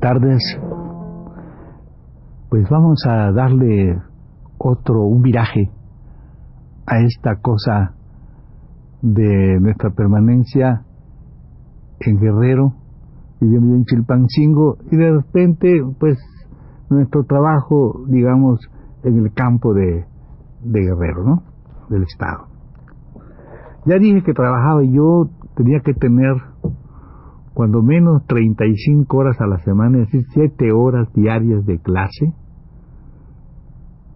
Tardes. Pues vamos a darle otro, un viraje a esta cosa de nuestra permanencia en Guerrero, viviendo en Chilpancingo, y de repente, pues, nuestro trabajo, digamos, en el campo de, de Guerrero, ¿no? Del Estado. Ya dije que trabajaba yo tenía que tener cuando menos 35 horas a la semana, es decir, 7 horas diarias de clase,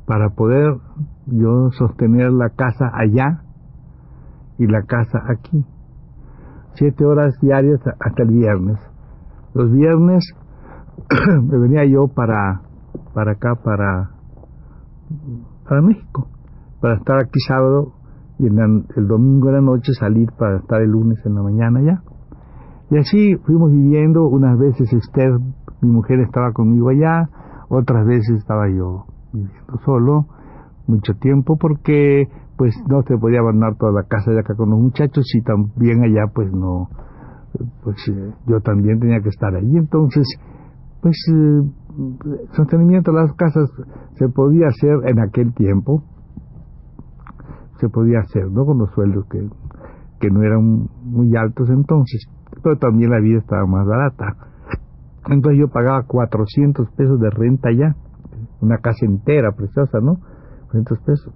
para poder yo sostener la casa allá y la casa aquí. 7 horas diarias hasta el viernes. Los viernes me venía yo para, para acá, para, para México, para estar aquí sábado y el domingo en la noche salir para estar el lunes en la mañana ya. Y así fuimos viviendo, unas veces Esther, mi mujer, estaba conmigo allá, otras veces estaba yo viviendo solo, mucho tiempo, porque pues no se podía abandonar toda la casa de acá con los muchachos y también allá pues no, pues eh, yo también tenía que estar allí, entonces pues eh, sostenimiento de las casas se podía hacer en aquel tiempo, se podía hacer, ¿no? Con los sueldos que, que no eran muy altos entonces pero también la vida estaba más barata. Entonces yo pagaba 400 pesos de renta ya, una casa entera preciosa, ¿no? 400 pesos.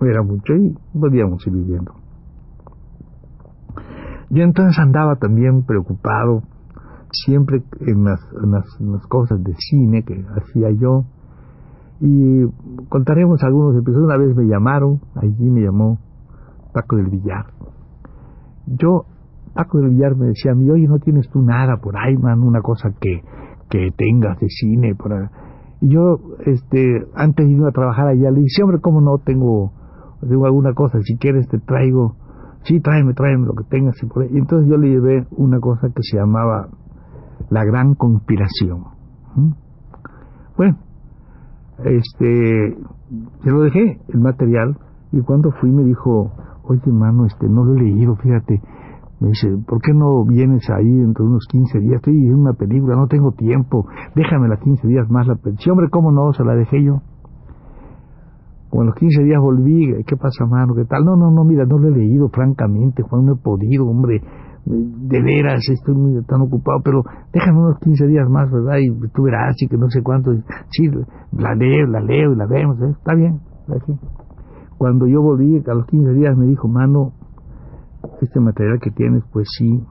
Era mucho y podíamos ir viviendo. Yo entonces andaba también preocupado, siempre en las, las cosas de cine que hacía yo. Y contaremos algunos episodios. Una vez me llamaron, allí me llamó Paco del Villar. Yo Paco del Villar me decía a mí, oye, no tienes tú nada por ahí, man, una cosa que, que tengas de cine. Por Y yo, este, antes de ir a trabajar allá, le dije, hombre, ¿cómo no tengo, tengo alguna cosa? Si quieres te traigo, sí, tráeme, tráeme lo que tengas. Y, por y entonces yo le llevé una cosa que se llamaba La Gran Conspiración. Bueno, este, se lo dejé, el material, y cuando fui me dijo, oye, mano, este, no lo he leído, fíjate, me dice, ¿por qué no vienes ahí dentro de unos 15 días? Estoy en una película, no tengo tiempo, déjame las 15 días más la pensión. Hombre, ¿cómo no? Se la dejé yo. Como los 15 días volví, ¿qué pasa, mano? ¿Qué tal? No, no, no, mira, no lo he leído, francamente, Juan, no he podido, hombre. De veras, estoy muy tan ocupado, pero déjame unos 15 días más, ¿verdad? Y tú verás, y que no sé cuánto. Sí, la leo, la leo y la vemos, ¿eh? Está bien. Cuando yo volví, a los 15 días me dijo, mano, este material que tienes, pues sí,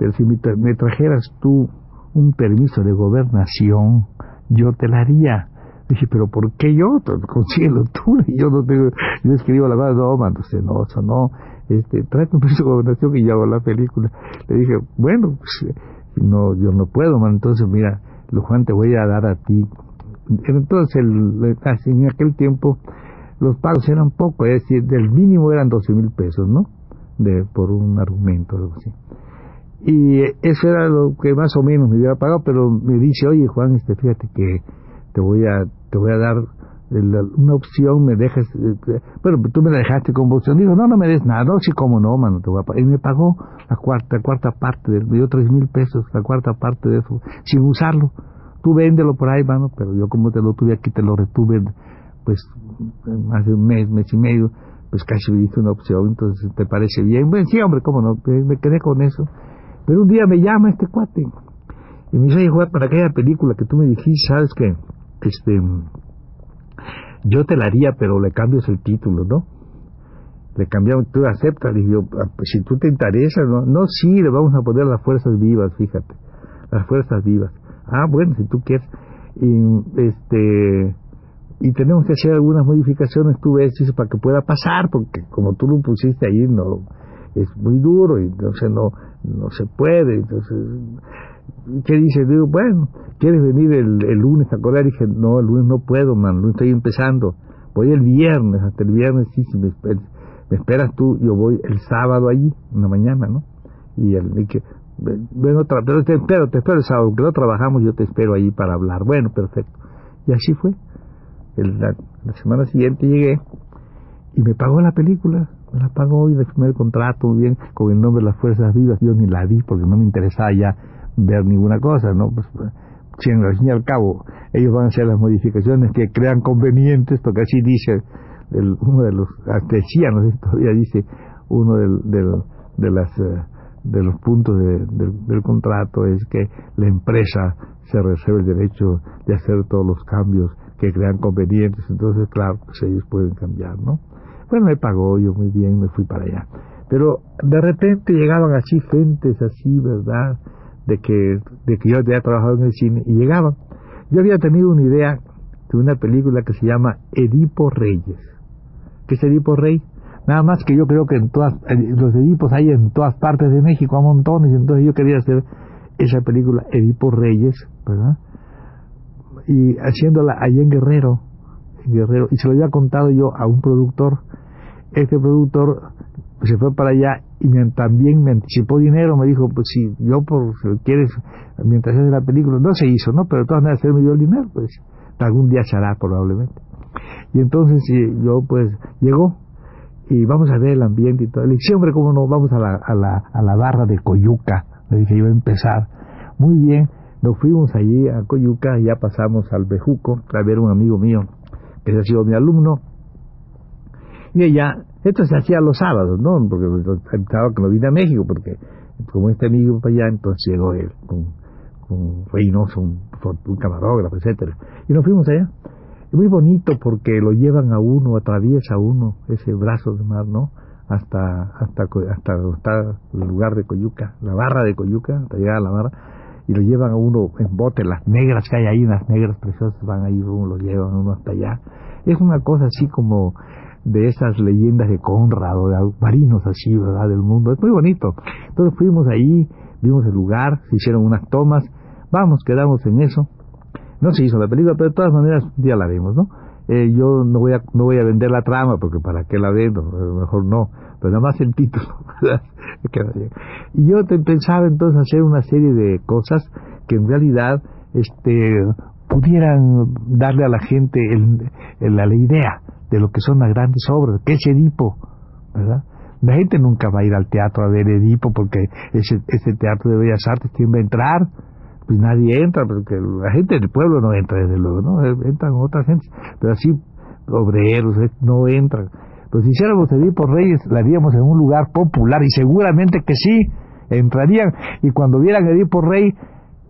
pero si me, trajeras tú un permiso de gobernación, yo te la haría. Dije, pero ¿por qué yo? Consíguelo tú, y yo no tengo, yo escribo la verdad, no, mando, no, eso no, este, tráete un permiso de gobernación y yo hago la película. Le dije, bueno, pues, no, yo no puedo, entonces mira, Juan te voy a dar a ti. Entonces, el, en aquel tiempo, los pagos eran poco, es decir, del mínimo eran 12 mil pesos, ¿no? de, por un argumento, algo así. Y eso era lo que más o menos me hubiera pagado, pero me dice, oye Juan, este, fíjate que te voy a, te voy a dar una opción, me dejas, eh, bueno, tú me la dejaste con opción. Digo, no, no me des nada, no, sí, como no, mano, te voy a pagar. Y me pagó la cuarta, cuarta parte, me dio tres mil pesos, la cuarta parte de eso, sin usarlo. Tú véndelo por ahí, mano, pero yo como te lo tuve aquí, te lo retuve, pues, más de un mes, mes y medio pues casi me dice una opción, entonces te parece bien. Bueno, sí, hombre, cómo no, me quedé con eso. Pero un día me llama este cuate y me dice, jugar para aquella película que tú me dijiste, sabes que, este, yo te la haría, pero le cambias el título, ¿no? le cambiamos, tú aceptas, y yo, ah, pues, si tú te interesa, no, no, sí, le vamos a poner las fuerzas vivas, fíjate, las fuerzas vivas. Ah, bueno, si tú quieres. Y, este, y tenemos que hacer algunas modificaciones, tú ves, para que pueda pasar, porque como tú lo pusiste ahí, no, es muy duro, y entonces no, no se puede, entonces, ¿qué dice? Digo, bueno, ¿quieres venir el, el lunes a correr? Y dije, no, el lunes no puedo, man, no estoy empezando, voy el viernes, hasta el viernes sí, si me, me esperas tú, yo voy el sábado allí, en la mañana, ¿no? Y, el, y que, bueno, pero te espero, te espero el sábado, aunque no trabajamos, yo te espero ahí para hablar. Bueno, perfecto. Y así fue. la, semana siguiente llegué y me pagó la película, me la pagó y firmé el contrato muy bien con el nombre de las Fuerzas Vivas. Yo ni la vi porque no me interesaba ya ver ninguna cosa, ¿no? Pues, si al fin y al cabo ellos van a hacer las modificaciones que crean convenientes, porque así dice uno de los, sé todavía dice, uno del, del, de las... Eh, de los puntos del contrato es que la empresa se reserva el derecho de hacer todos los cambios que crean convenientes, entonces claro, pues ellos pueden cambiar, ¿no? Bueno, me pagó yo muy bien, me fui para allá. Pero de repente llegaban así gentes así, ¿verdad? De que, de que yo había trabajado en el cine y llegaban. Yo había tenido una idea de una película que se llama Edipo Reyes. ¿Qué es Edipo Rey? Nada más que yo creo que en todas, los Edipos hay en todas partes de México a montones, entonces yo quería hacer esa película Edipo Reyes, ¿verdad? Y haciéndola allá en Guerrero, en Guerrero, y se lo había contado yo a un productor. Este productor se fue para allá y también me anticipó dinero, me dijo, pues si yo por si quieres, mientras haces la película, no se hizo, ¿no? Pero de todas maneras él me dio el dinero, pues algún día se hará probablemente. Y entonces yo pues llegó y vamos a ver el ambiente y todo. Le dije, hombre, ¿cómo no? Vamos a la, a la, a la barra de Coyuca. Le dije, iba a empezar. Muy bien, nos fuimos allí a Coyuca y ya pasamos al Bejuco a ver un amigo mío que ha sido mi alumno. Y ella, esto se hacía los sábados, ¿no? Porque estaba que no vine a México, porque como este amigo para allá, entonces llegó él con, con Reynoso, un, camarógrafo, etcétera Y nos fuimos allá. Es muy bonito porque lo llevan a uno, atraviesa uno ese brazo de mar, ¿no? Hasta, hasta, hasta donde está el lugar de Coyuca, la barra de Coyuca, hasta llegar a la barra, y lo llevan a uno en bote, las negras que hay ahí, las negras preciosas van ahí, uno lo llevan a uno hasta allá. Es una cosa así como de esas leyendas de Conrad o de marinos así, ¿verdad? Del mundo. Es muy bonito. Entonces fuimos ahí, vimos el lugar, se hicieron unas tomas, vamos, quedamos en eso no se hizo la película, pero de todas maneras ya la vimos, ¿no? Eh, yo no voy a no voy a vender la trama porque para qué la vendo, mejor no, pero nada más el título. y yo pensaba entonces hacer una serie de cosas que en realidad este pudieran darle a la gente el, la, idea de lo que son las grandes obras, que es Edipo, ¿verdad? La gente nunca va a ir al teatro a ver Edipo porque ese, ese teatro de bellas artes tiene que entrar pues nadie entra, porque la gente del pueblo no entra, desde luego, ¿no? Eh, entran otras gente, pero así obreros eh, no entran. Pero si hiciéramos por Reyes, la haríamos en un lugar popular y seguramente que sí, entrarían y cuando vieran por Rey,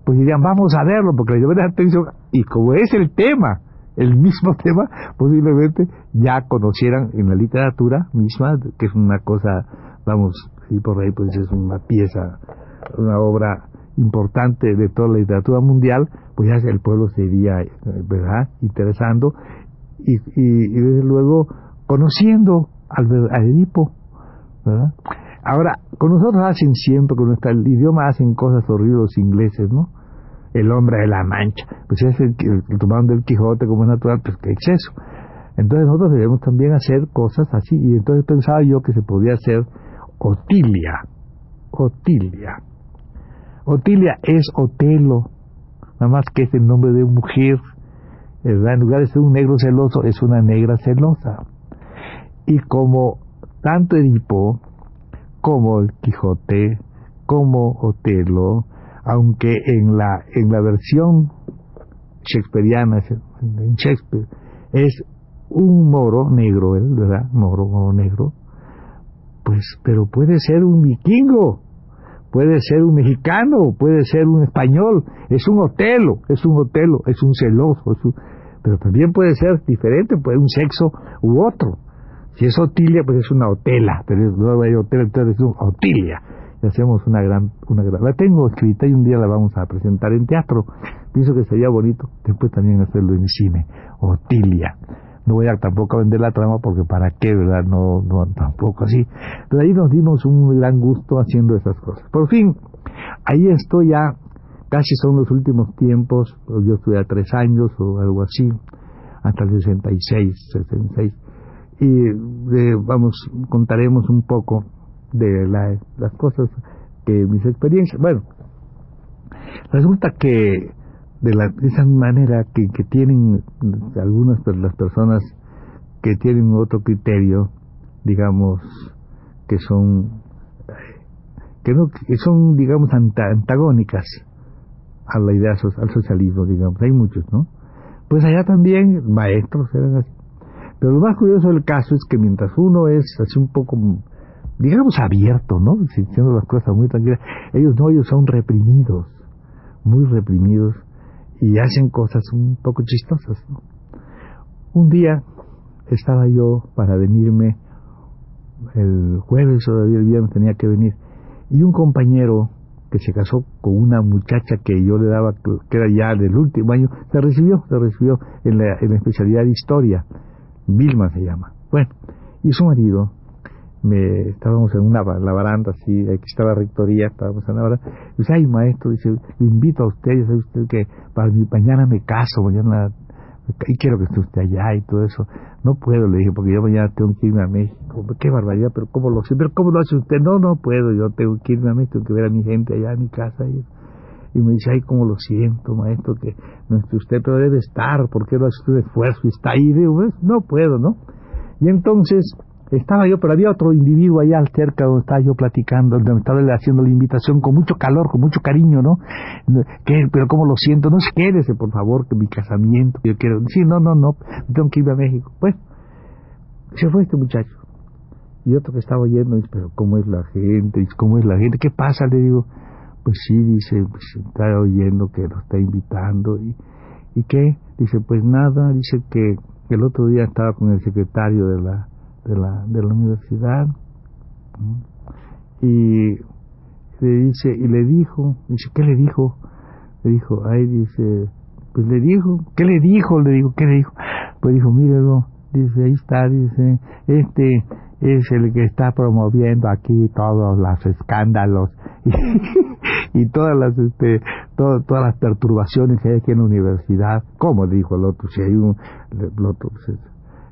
pues dirían, vamos a verlo, porque la atención. Y como es el tema, el mismo tema, posiblemente ya conocieran en la literatura misma, que es una cosa, vamos, por Rey pues es una pieza, una obra importante de toda la literatura mundial, pues ya el pueblo se iría, ¿verdad?, interesando y, y, desde luego conociendo al, al Edipo, ¿verdad? Ahora, con nosotros hacen siempre, con nuestro idioma hacen cosas horribles ingleses, ¿no? El hombre de la mancha, pues es el, el, tomando el Quijote como es natural, pues qué exceso. Entonces nosotros debemos también hacer cosas así, y entonces pensaba yo que se podía hacer Otilia, Otilia, Otilia es Otelo, nada más que es el nombre de mujer. En lugar de ser un negro celoso, es una negra celosa. Y como tanto Edipo, como el Quijote, como Otelo, aunque en la, en la versión shakespeariana, en Shakespeare, es un moro negro, ¿verdad? Moro, moro negro, pues, pero puede ser un vikingo, puede ser un mexicano, puede ser un español, es un hotelo, es un hotelo, es un celoso, pero también puede ser diferente, puede un sexo u otro. Si es Otilia, pues es una Otela, pero no hay Otela, entonces es Otilia. Y hacemos una gran, una gran... La tengo escrita y un día la vamos a presentar en teatro. Pienso que sería bonito después también hacerlo en cine. Otilia. No voy a tampoco a vender la trama porque para qué, ¿verdad? No, no, tampoco así. Pero ahí nos dimos un gran gusto haciendo esas cosas. Por fin, ahí estoy ya, casi son los últimos tiempos, yo estuve a tres años o algo así, hasta el 66, 66. Y eh, vamos, contaremos un poco de las cosas que mis experiencias. Bueno, resulta que de, la, esa manera que, que tienen algunas las personas que tienen otro criterio, digamos, que son que no que son digamos antagónicas a la idea al socialismo digamos hay muchos no pues allá también maestros eran así pero lo más curioso del caso es que mientras uno es así un poco digamos abierto no diciendo las cosas muy tranquilas ellos no ellos son reprimidos muy reprimidos y hacen cosas un poco chistosas. Un día estaba yo para venirme, el jueves o el viernes tenía que venir, y un compañero que se casó con una muchacha que yo le daba, que era ya del último año, se recibió, se recibió en la, en la especialidad de historia, Vilma se llama. Bueno, y su marido me estábamos en una la baranda así aquí está la rectoría estábamos en la baranda. Dice ay maestro dice le invito a usted ya sabe usted que para mi mañana me caso mañana y quiero que esté usted allá y todo eso no puedo le dije porque yo mañana tengo que irme a México qué barbaridad pero cómo lo pero cómo lo hace usted no no puedo yo tengo que irme a México tengo que ver a mi gente allá en mi casa y, y me dice ay cómo lo siento maestro que no usted debe estar porque no hace usted esfuerzo y está ahí digo pues, no puedo no y entonces estaba yo, pero había otro individuo allá cerca donde estaba yo platicando, donde estaba haciendo la invitación con mucho calor, con mucho cariño, ¿no? ¿Qué? Pero cómo lo siento, no se quédese, por favor, que mi casamiento, yo quiero, sí, no, no, no, tengo que ir a México. Pues, se fue este muchacho. Y otro que estaba oyendo, dice, pero ¿cómo es la gente? ¿Cómo es la gente? ¿Qué pasa? Le digo, pues sí, dice, pues está oyendo que lo está invitando. ¿Y, ¿y qué? Dice, pues nada, dice que el otro día estaba con el secretario de la de la, de la universidad y le dice y le dijo dice qué le dijo le dijo ahí dice pues le dijo qué le dijo le digo qué le dijo pues dijo mírelo dice ahí está dice este es el que está promoviendo aquí todos los escándalos y, todas las este todas las perturbaciones que hay aquí en la universidad. Como dijo el otro si hay un otro pues,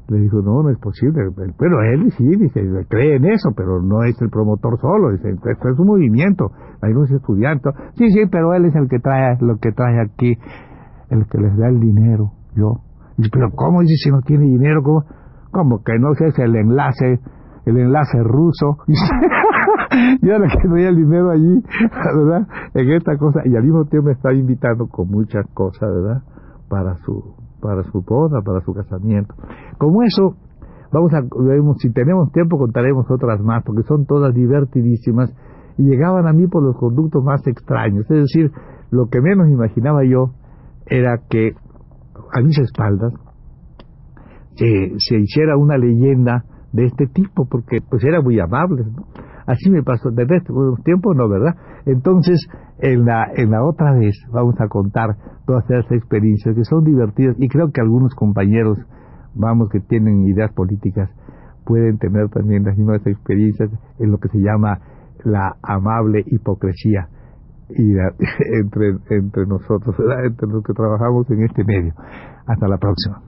le dijo, no, no es posible. Pero él sí, dice, cree en eso, pero no es el promotor solo. Dice, esto es un movimiento. Hay unos estudiantes. Sí, sí, pero él es el que trae, lo que trae aquí, el que les da el dinero. Yo. Dice, pero ¿cómo dice si no tiene dinero? ¿Cómo? Como que no es el enlace, el enlace ruso. y ahora que no hay el dinero allí, ¿verdad? En esta cosa. Y al mismo tiempo me está invitando con muchas cosas, ¿verdad? Para su para su boda, para su casamiento. Como eso, vamos a, si tenemos tiempo contaremos otras más, porque son todas divertidísimas y llegaban a mí por los conductos más extraños. Es decir, lo que menos imaginaba yo era que a mis espaldas se, se hiciera una leyenda de este tipo, porque pues era muy amable. Así me pasó, desde este tiempo no, ¿verdad? Entonces, en la, en la otra vez vamos a contar todas esas experiencias que son divertidas y creo que algunos compañeros, vamos, que tienen ideas políticas, pueden tener también las mismas experiencias en lo que se llama la amable hipocresía entre, entre nosotros, entre los que trabajamos en este medio. Hasta la próxima.